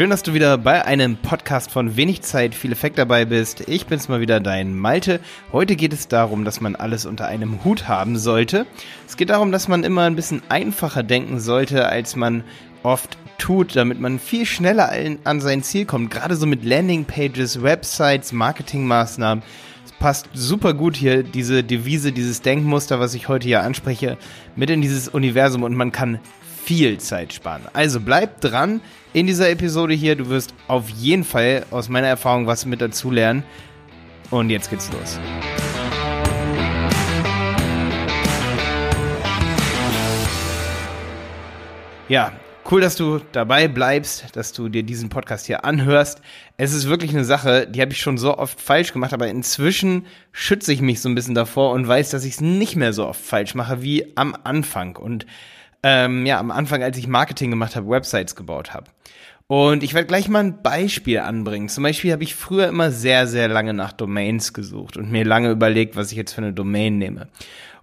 Schön, dass du wieder bei einem Podcast von wenig Zeit, viel Effekt dabei bist. Ich bin's mal wieder, dein Malte. Heute geht es darum, dass man alles unter einem Hut haben sollte. Es geht darum, dass man immer ein bisschen einfacher denken sollte, als man oft tut, damit man viel schneller an sein Ziel kommt. Gerade so mit Landingpages, Websites, Marketingmaßnahmen. Es passt super gut hier, diese Devise, dieses Denkmuster, was ich heute hier anspreche, mit in dieses Universum und man kann viel Zeit sparen. Also bleib dran in dieser Episode hier. Du wirst auf jeden Fall aus meiner Erfahrung was mit dazu lernen. Und jetzt geht's los. Ja, cool, dass du dabei bleibst, dass du dir diesen Podcast hier anhörst. Es ist wirklich eine Sache, die habe ich schon so oft falsch gemacht, aber inzwischen schütze ich mich so ein bisschen davor und weiß, dass ich es nicht mehr so oft falsch mache wie am Anfang. Und ähm, ja, am Anfang, als ich Marketing gemacht habe, Websites gebaut habe. Und ich werde gleich mal ein Beispiel anbringen. Zum Beispiel habe ich früher immer sehr, sehr lange nach Domains gesucht und mir lange überlegt, was ich jetzt für eine Domain nehme.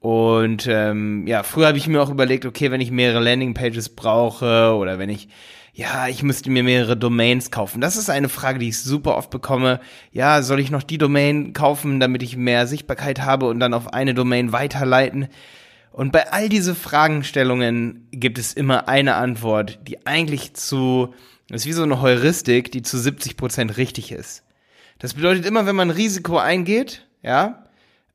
Und ähm, ja, früher habe ich mir auch überlegt, okay, wenn ich mehrere Landingpages brauche oder wenn ich, ja, ich müsste mir mehrere Domains kaufen. Das ist eine Frage, die ich super oft bekomme. Ja, soll ich noch die Domain kaufen, damit ich mehr Sichtbarkeit habe und dann auf eine Domain weiterleiten? Und bei all diese Fragestellungen gibt es immer eine Antwort, die eigentlich zu, das ist wie so eine Heuristik, die zu 70 Prozent richtig ist. Das bedeutet immer, wenn man Risiko eingeht, ja,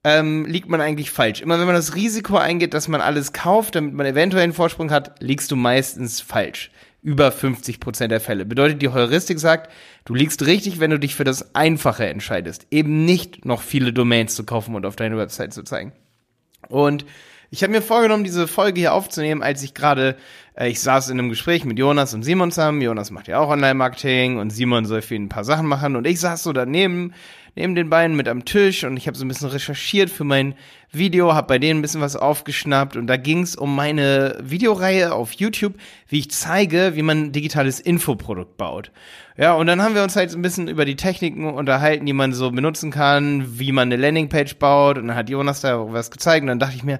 ähm, liegt man eigentlich falsch. Immer wenn man das Risiko eingeht, dass man alles kauft, damit man eventuell einen Vorsprung hat, liegst du meistens falsch. Über 50 Prozent der Fälle. Bedeutet, die Heuristik sagt, du liegst richtig, wenn du dich für das Einfache entscheidest. Eben nicht noch viele Domains zu kaufen und auf deine Website zu zeigen. Und ich habe mir vorgenommen, diese Folge hier aufzunehmen, als ich gerade, äh, ich saß in einem Gespräch mit Jonas und Simon zusammen. Jonas macht ja auch Online-Marketing und Simon soll für ihn ein paar Sachen machen und ich saß so daneben neben den beiden mit am Tisch und ich habe so ein bisschen recherchiert für mein Video, habe bei denen ein bisschen was aufgeschnappt und da ging es um meine Videoreihe auf YouTube, wie ich zeige, wie man ein digitales Infoprodukt baut. Ja, und dann haben wir uns halt ein bisschen über die Techniken unterhalten, die man so benutzen kann, wie man eine Landingpage baut und dann hat Jonas da was gezeigt und dann dachte ich mir,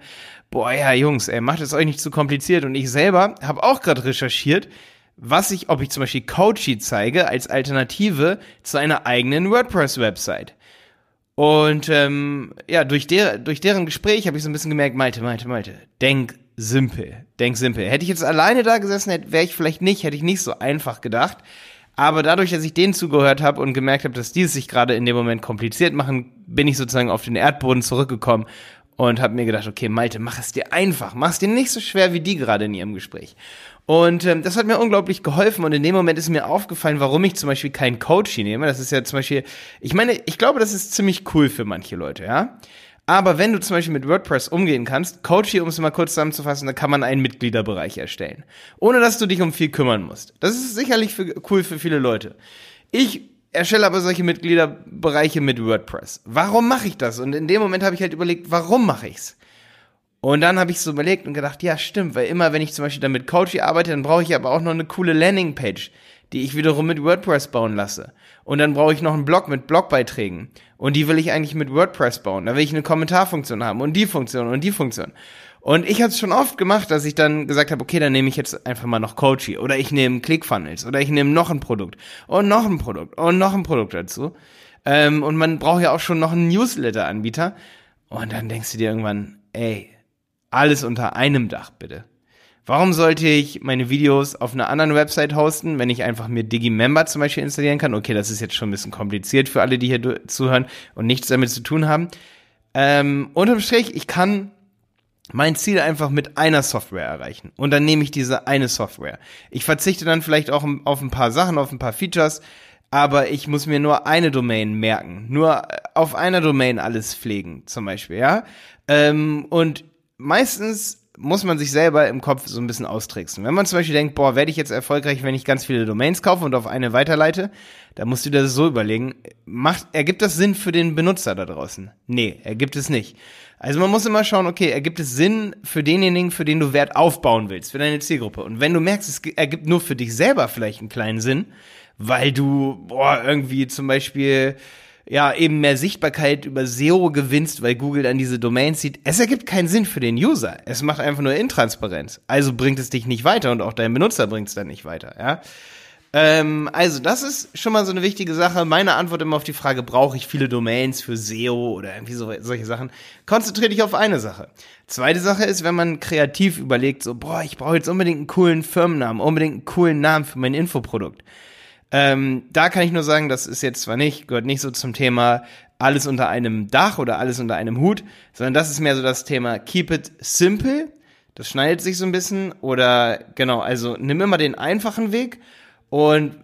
boah, ja, Jungs, ey, macht es euch nicht zu kompliziert und ich selber habe auch gerade recherchiert, was ich, ob ich zum Beispiel Coachy zeige als Alternative zu einer eigenen WordPress-Website. Und ähm, ja, durch, der, durch deren Gespräch habe ich so ein bisschen gemerkt, Malte, Malte, Malte, denk simpel, denk simpel. Hätte ich jetzt alleine da gesessen, wäre ich vielleicht nicht, hätte ich nicht so einfach gedacht. Aber dadurch, dass ich denen zugehört habe und gemerkt habe, dass die es sich gerade in dem Moment kompliziert machen, bin ich sozusagen auf den Erdboden zurückgekommen und habe mir gedacht, okay, Malte, mach es dir einfach, mach es dir nicht so schwer wie die gerade in ihrem Gespräch. Und ähm, das hat mir unglaublich geholfen und in dem Moment ist mir aufgefallen, warum ich zum Beispiel keinen Coach nehme. Das ist ja zum Beispiel, ich meine, ich glaube, das ist ziemlich cool für manche Leute, ja. Aber wenn du zum Beispiel mit WordPress umgehen kannst, Coachy, um es mal kurz zusammenzufassen, da kann man einen Mitgliederbereich erstellen. Ohne dass du dich um viel kümmern musst. Das ist sicherlich für, cool für viele Leute. Ich erstelle aber solche Mitgliederbereiche mit WordPress. Warum mache ich das? Und in dem Moment habe ich halt überlegt, warum mache ich's? Und dann habe ich so überlegt und gedacht, ja, stimmt, weil immer, wenn ich zum Beispiel dann mit Coachy arbeite, dann brauche ich aber auch noch eine coole Landingpage, die ich wiederum mit WordPress bauen lasse. Und dann brauche ich noch einen Blog mit Blogbeiträgen. Und die will ich eigentlich mit WordPress bauen. Da will ich eine Kommentarfunktion haben und die Funktion und die Funktion. Und ich habe es schon oft gemacht, dass ich dann gesagt habe, okay, dann nehme ich jetzt einfach mal noch Coachy oder ich nehme ClickFunnels oder ich nehme noch ein Produkt und noch ein Produkt und noch ein Produkt dazu. Ähm, und man braucht ja auch schon noch einen Newsletter-Anbieter. Und dann denkst du dir irgendwann, ey, alles unter einem Dach, bitte. Warum sollte ich meine Videos auf einer anderen Website hosten, wenn ich einfach mir Digimember zum Beispiel installieren kann? Okay, das ist jetzt schon ein bisschen kompliziert für alle, die hier zuhören und nichts damit zu tun haben. Ähm, unterm Strich, ich kann mein Ziel einfach mit einer Software erreichen. Und dann nehme ich diese eine Software. Ich verzichte dann vielleicht auch auf ein paar Sachen, auf ein paar Features, aber ich muss mir nur eine Domain merken. Nur auf einer Domain alles pflegen, zum Beispiel, ja. Ähm, und meistens muss man sich selber im Kopf so ein bisschen austricksen. Wenn man zum Beispiel denkt, boah, werde ich jetzt erfolgreich, wenn ich ganz viele Domains kaufe und auf eine weiterleite, dann musst du dir das so überlegen, macht, ergibt das Sinn für den Benutzer da draußen? Nee, ergibt es nicht. Also man muss immer schauen, okay, ergibt es Sinn für denjenigen, für den du Wert aufbauen willst, für deine Zielgruppe? Und wenn du merkst, es ergibt nur für dich selber vielleicht einen kleinen Sinn, weil du, boah, irgendwie zum Beispiel ja eben mehr Sichtbarkeit über SEO gewinnst, weil Google dann diese Domains sieht. Es ergibt keinen Sinn für den User. Es macht einfach nur Intransparenz. Also bringt es dich nicht weiter und auch dein Benutzer bringt es dann nicht weiter, ja. Ähm, also, das ist schon mal so eine wichtige Sache. Meine Antwort immer auf die Frage, brauche ich viele Domains für SEO oder irgendwie so, solche Sachen? Konzentriere dich auf eine Sache. Zweite Sache ist, wenn man kreativ überlegt, so, boah, ich brauche jetzt unbedingt einen coolen Firmennamen, unbedingt einen coolen Namen für mein Infoprodukt. Ähm, da kann ich nur sagen, das ist jetzt zwar nicht, gehört nicht so zum Thema alles unter einem Dach oder alles unter einem Hut, sondern das ist mehr so das Thema Keep it simple. Das schneidet sich so ein bisschen. Oder genau, also nimm immer den einfachen Weg und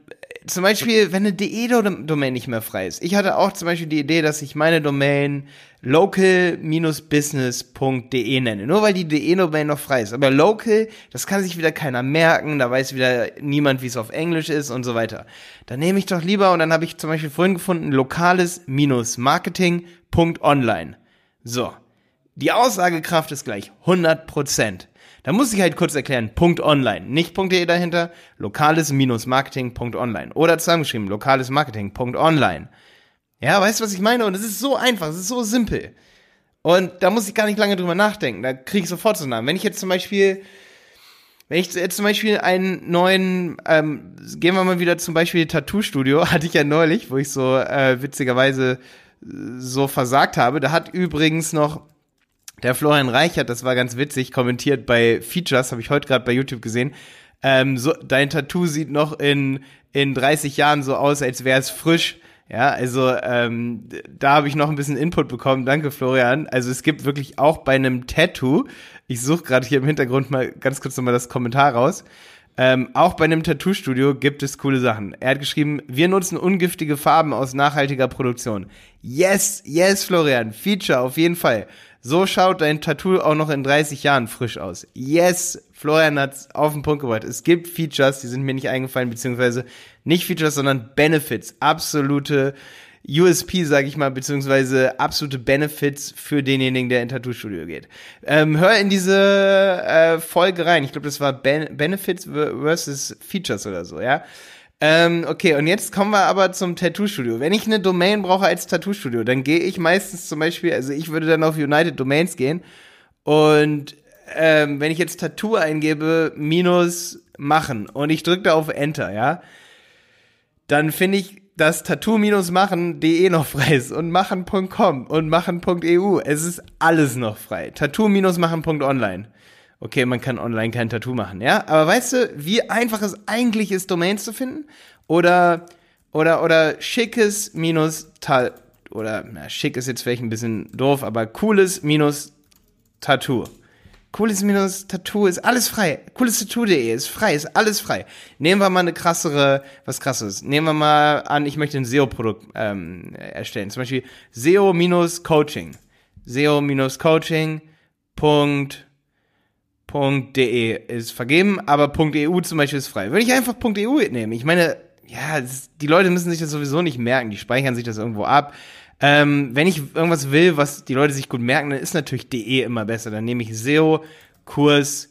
zum Beispiel, wenn eine DE-Domain nicht mehr frei ist. Ich hatte auch zum Beispiel die Idee, dass ich meine Domain local-business.de nenne. Nur weil die DE-Domain noch frei ist. Aber local, das kann sich wieder keiner merken. Da weiß wieder niemand, wie es auf Englisch ist und so weiter. Dann nehme ich doch lieber, und dann habe ich zum Beispiel vorhin gefunden, lokales-marketing.online. So. Die Aussagekraft ist gleich 100 Prozent. Da muss ich halt kurz erklären, Punkt online, nicht .de dahinter, lokales-marketing.online oder zusammengeschrieben, lokales-marketing.online. Ja, weißt du, was ich meine? Und es ist so einfach, es ist so simpel. Und da muss ich gar nicht lange drüber nachdenken, da kriege ich sofort so einen Namen. Wenn ich jetzt zum Beispiel, wenn ich jetzt zum Beispiel einen neuen, ähm, gehen wir mal wieder zum Beispiel Tattoo-Studio, hatte ich ja neulich, wo ich so äh, witzigerweise äh, so versagt habe. Da hat übrigens noch der Florian Reichert, das war ganz witzig, kommentiert bei Features, habe ich heute gerade bei YouTube gesehen. Ähm, so, dein Tattoo sieht noch in, in 30 Jahren so aus, als wäre es frisch. Ja, also ähm, da habe ich noch ein bisschen Input bekommen. Danke, Florian. Also es gibt wirklich auch bei einem Tattoo, ich suche gerade hier im Hintergrund mal ganz kurz nochmal das Kommentar raus. Ähm, auch bei einem Tattoo-Studio gibt es coole Sachen. Er hat geschrieben, wir nutzen ungiftige Farben aus nachhaltiger Produktion. Yes, yes, Florian. Feature auf jeden Fall. So schaut dein Tattoo auch noch in 30 Jahren frisch aus. Yes, Florian hat's auf den Punkt gebracht. Es gibt Features, die sind mir nicht eingefallen, beziehungsweise nicht Features, sondern Benefits. Absolute USP, sage ich mal, beziehungsweise absolute Benefits für denjenigen, der in Tattoo-Studio geht. Ähm, hör in diese äh, Folge rein. Ich glaube, das war ben Benefits versus Features oder so, ja. Ähm, okay, und jetzt kommen wir aber zum Tattoo-Studio. Wenn ich eine Domain brauche als Tattoo-Studio, dann gehe ich meistens zum Beispiel, also ich würde dann auf United Domains gehen und ähm, wenn ich jetzt Tattoo eingebe, minus machen und ich drücke da auf Enter, ja, dann finde ich, dass tattoo-machen.de noch frei ist und machen.com und machen.eu. Es ist alles noch frei. Tattoo-machen.online okay, man kann online kein Tattoo machen, ja? Aber weißt du, wie einfach es eigentlich ist, Domains zu finden? Oder, oder, oder schickes minus Tal, oder, na, schick ist jetzt vielleicht ein bisschen doof, aber cooles minus Tattoo. Cooles minus Tattoo ist alles frei. Cooles Tattoo.de ist frei, ist alles frei. Nehmen wir mal eine krassere, was krasses. Nehmen wir mal an, ich möchte ein SEO-Produkt ähm, erstellen. Zum Beispiel SEO minus Coaching. SEO minus Coaching. Punkt .de ist vergeben, aber .eu zum Beispiel ist frei. Würde ich einfach .eu nehmen. Ich meine, ja, das, die Leute müssen sich das sowieso nicht merken. Die speichern sich das irgendwo ab. Ähm, wenn ich irgendwas will, was die Leute sich gut merken, dann ist natürlich de immer besser. Dann nehme ich SEO, Kurs,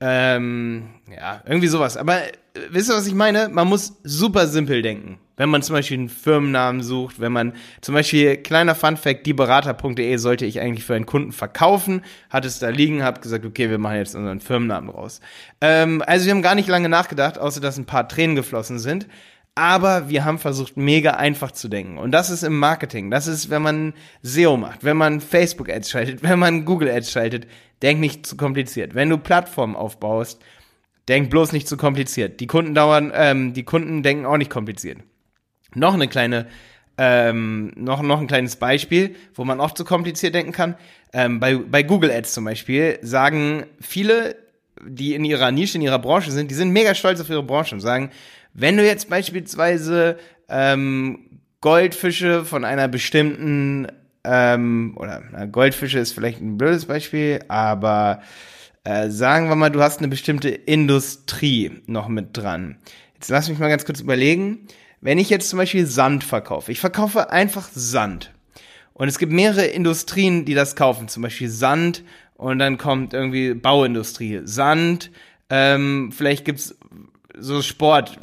ähm, ja, irgendwie sowas. Aber äh, wisst ihr, was ich meine? Man muss super simpel denken. Wenn man zum Beispiel einen Firmennamen sucht, wenn man zum Beispiel, kleiner Funfact, dieberater.de sollte ich eigentlich für einen Kunden verkaufen, hat es da liegen, hab gesagt, okay, wir machen jetzt unseren Firmennamen raus. Ähm, also wir haben gar nicht lange nachgedacht, außer dass ein paar Tränen geflossen sind. Aber wir haben versucht, mega einfach zu denken. Und das ist im Marketing. Das ist, wenn man SEO macht, wenn man Facebook-Ads schaltet, wenn man Google-Ads schaltet. Denk nicht zu kompliziert. Wenn du Plattformen aufbaust, denk bloß nicht zu kompliziert. Die Kunden dauern, ähm, die Kunden denken auch nicht kompliziert. Noch eine kleine, ähm, noch, noch ein kleines Beispiel, wo man oft zu kompliziert denken kann. Ähm, bei, bei Google Ads zum Beispiel sagen viele, die in ihrer Nische, in ihrer Branche sind, die sind mega stolz auf ihre Branche und sagen, wenn du jetzt beispielsweise ähm, Goldfische von einer bestimmten ähm, oder na, Goldfische ist vielleicht ein blödes Beispiel, aber äh, sagen wir mal, du hast eine bestimmte Industrie noch mit dran. Jetzt lass mich mal ganz kurz überlegen. Wenn ich jetzt zum Beispiel Sand verkaufe, ich verkaufe einfach Sand. Und es gibt mehrere Industrien, die das kaufen, zum Beispiel Sand und dann kommt irgendwie Bauindustrie, Sand, ähm, vielleicht gibt's so Sport,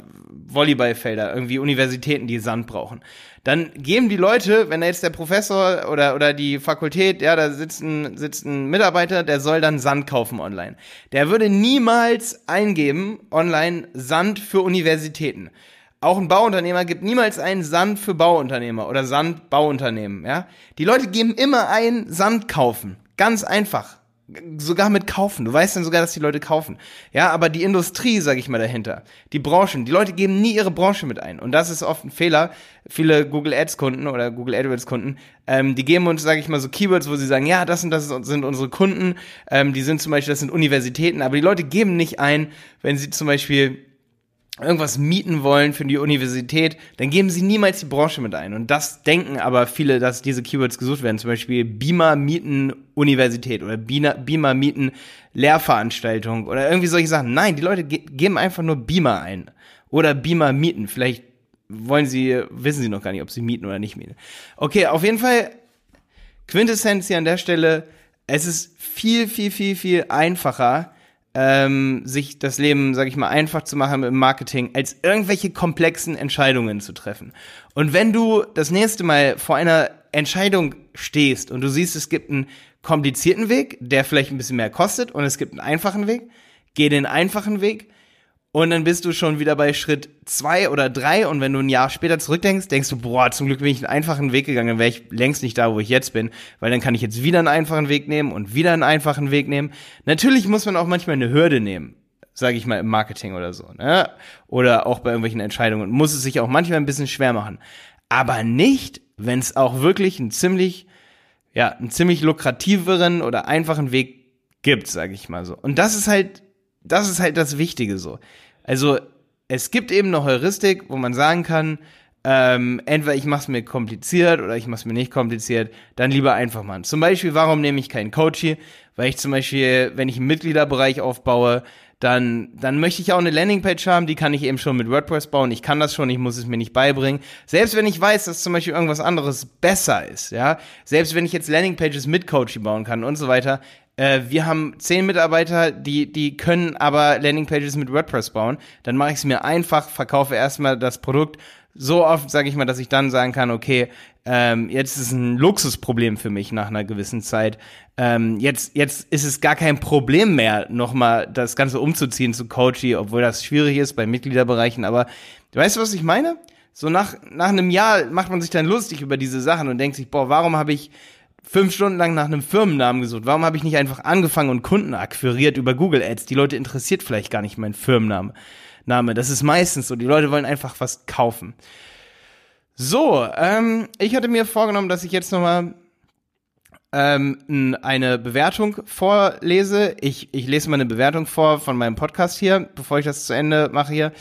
Volleyballfelder, irgendwie Universitäten, die Sand brauchen. Dann geben die Leute, wenn da jetzt der Professor oder, oder die Fakultät, ja, da sitzt ein, sitzt ein Mitarbeiter, der soll dann Sand kaufen online. Der würde niemals eingeben online Sand für Universitäten. Auch ein Bauunternehmer gibt niemals einen Sand für Bauunternehmer oder Sand Bauunternehmen, ja. Die Leute geben immer ein Sand kaufen. Ganz einfach sogar mit kaufen. Du weißt dann sogar, dass die Leute kaufen. Ja, aber die Industrie, sage ich mal dahinter, die Branchen, die Leute geben nie ihre Branche mit ein. Und das ist oft ein Fehler. Viele Google Ads Kunden oder Google AdWords Kunden, ähm, die geben uns, sage ich mal, so Keywords, wo sie sagen, ja, das und das sind unsere Kunden. Ähm, die sind zum Beispiel, das sind Universitäten. Aber die Leute geben nicht ein, wenn sie zum Beispiel irgendwas mieten wollen für die Universität, dann geben sie niemals die Branche mit ein. Und das denken aber viele, dass diese Keywords gesucht werden. Zum Beispiel Beamer mieten Universität oder Beamer mieten Lehrveranstaltung oder irgendwie solche Sachen. Nein, die Leute ge geben einfach nur Beamer ein. Oder Beamer mieten. Vielleicht wollen sie, wissen sie noch gar nicht, ob sie mieten oder nicht mieten. Okay, auf jeden Fall Quintessenz hier an der Stelle. Es ist viel, viel, viel, viel einfacher, ähm, sich das Leben, sag ich mal, einfach zu machen im Marketing, als irgendwelche komplexen Entscheidungen zu treffen. Und wenn du das nächste Mal vor einer Entscheidung stehst und du siehst, es gibt einen komplizierten Weg, der vielleicht ein bisschen mehr kostet, und es gibt einen einfachen Weg, geh den einfachen Weg und dann bist du schon wieder bei Schritt zwei oder drei und wenn du ein Jahr später zurückdenkst, denkst du, boah, zum Glück bin ich einen einfachen Weg gegangen, dann wäre ich längst nicht da, wo ich jetzt bin, weil dann kann ich jetzt wieder einen einfachen Weg nehmen und wieder einen einfachen Weg nehmen. Natürlich muss man auch manchmal eine Hürde nehmen, sage ich mal im Marketing oder so, ne? Oder auch bei irgendwelchen Entscheidungen, muss es sich auch manchmal ein bisschen schwer machen. Aber nicht, wenn es auch wirklich einen ziemlich, ja, einen ziemlich lukrativeren oder einfachen Weg gibt, sage ich mal so. Und das ist halt das ist halt das Wichtige so. Also es gibt eben eine Heuristik, wo man sagen kann, ähm, entweder ich mache es mir kompliziert oder ich mache es mir nicht kompliziert, dann lieber einfach machen. Zum Beispiel, warum nehme ich keinen Coachy? Weil ich zum Beispiel, wenn ich einen Mitgliederbereich aufbaue, dann, dann möchte ich auch eine Landingpage haben, die kann ich eben schon mit WordPress bauen. Ich kann das schon, ich muss es mir nicht beibringen. Selbst wenn ich weiß, dass zum Beispiel irgendwas anderes besser ist, ja. Selbst wenn ich jetzt Landingpages mit Coachy bauen kann und so weiter, äh, wir haben zehn Mitarbeiter, die, die können aber Landingpages mit WordPress bauen. Dann mache ich es mir einfach, verkaufe erstmal das Produkt so oft, sage ich mal, dass ich dann sagen kann, okay, ähm, jetzt ist ein Luxusproblem für mich nach einer gewissen Zeit. Ähm, jetzt, jetzt ist es gar kein Problem mehr, nochmal das Ganze umzuziehen zu Coachy, obwohl das schwierig ist bei Mitgliederbereichen. Aber du weißt, was ich meine? So nach, nach einem Jahr macht man sich dann lustig über diese Sachen und denkt sich, boah, warum habe ich fünf Stunden lang nach einem Firmennamen gesucht. Warum habe ich nicht einfach angefangen und Kunden akquiriert über Google Ads? Die Leute interessiert vielleicht gar nicht mein Firmenname. Name. Das ist meistens so. Die Leute wollen einfach was kaufen. So, ähm, ich hatte mir vorgenommen, dass ich jetzt nochmal ähm, eine Bewertung vorlese. Ich, ich lese mal eine Bewertung vor von meinem Podcast hier, bevor ich das zu Ende mache hier.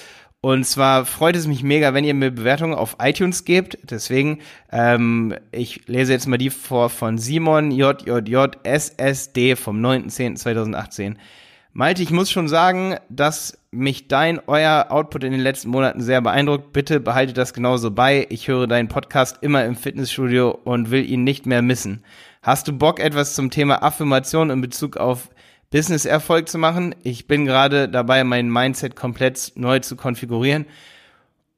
Und zwar freut es mich mega, wenn ihr mir Bewertungen auf iTunes gebt. Deswegen, ähm, ich lese jetzt mal die vor von Simon JJJ SSD vom 9.10.2018. Malte, ich muss schon sagen, dass mich dein, euer Output in den letzten Monaten sehr beeindruckt. Bitte behalte das genauso bei. Ich höre deinen Podcast immer im Fitnessstudio und will ihn nicht mehr missen. Hast du Bock, etwas zum Thema Affirmation in Bezug auf Business-Erfolg zu machen. Ich bin gerade dabei, mein Mindset komplett neu zu konfigurieren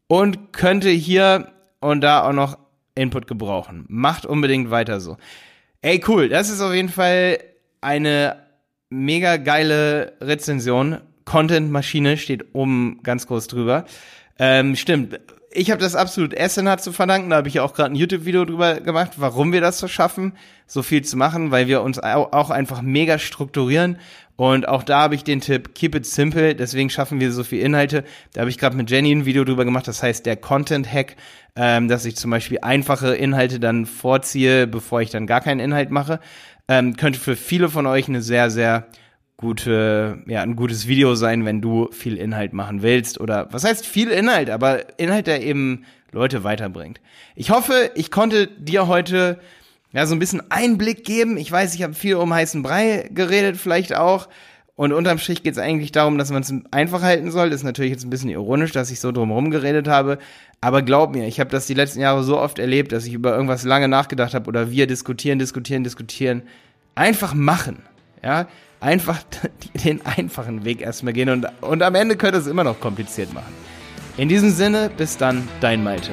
und könnte hier und da auch noch Input gebrauchen. Macht unbedingt weiter so. Ey, cool. Das ist auf jeden Fall eine mega geile Rezension. Content-Maschine steht oben ganz groß drüber. Ähm, stimmt ich habe das absolut Essenhat zu verdanken. Da habe ich ja auch gerade ein YouTube-Video drüber gemacht, warum wir das so schaffen, so viel zu machen, weil wir uns auch einfach mega strukturieren. Und auch da habe ich den Tipp, keep it simple, deswegen schaffen wir so viel Inhalte. Da habe ich gerade mit Jenny ein Video drüber gemacht, das heißt der Content-Hack, ähm, dass ich zum Beispiel einfache Inhalte dann vorziehe, bevor ich dann gar keinen Inhalt mache. Ähm, könnte für viele von euch eine sehr, sehr gute, ja, ein gutes Video sein, wenn du viel Inhalt machen willst. Oder was heißt viel Inhalt, aber Inhalt, der eben Leute weiterbringt. Ich hoffe, ich konnte dir heute ja so ein bisschen Einblick geben. Ich weiß, ich habe viel um heißen Brei geredet, vielleicht auch. Und unterm Strich geht es eigentlich darum, dass man es einfach halten soll. Das ist natürlich jetzt ein bisschen ironisch, dass ich so drumherum geredet habe. Aber glaub mir, ich habe das die letzten Jahre so oft erlebt, dass ich über irgendwas lange nachgedacht habe oder wir diskutieren, diskutieren, diskutieren. Einfach machen. Ja, einfach den einfachen Weg erstmal gehen und, und am Ende könnte es immer noch kompliziert machen. In diesem Sinne, bis dann, dein Malte.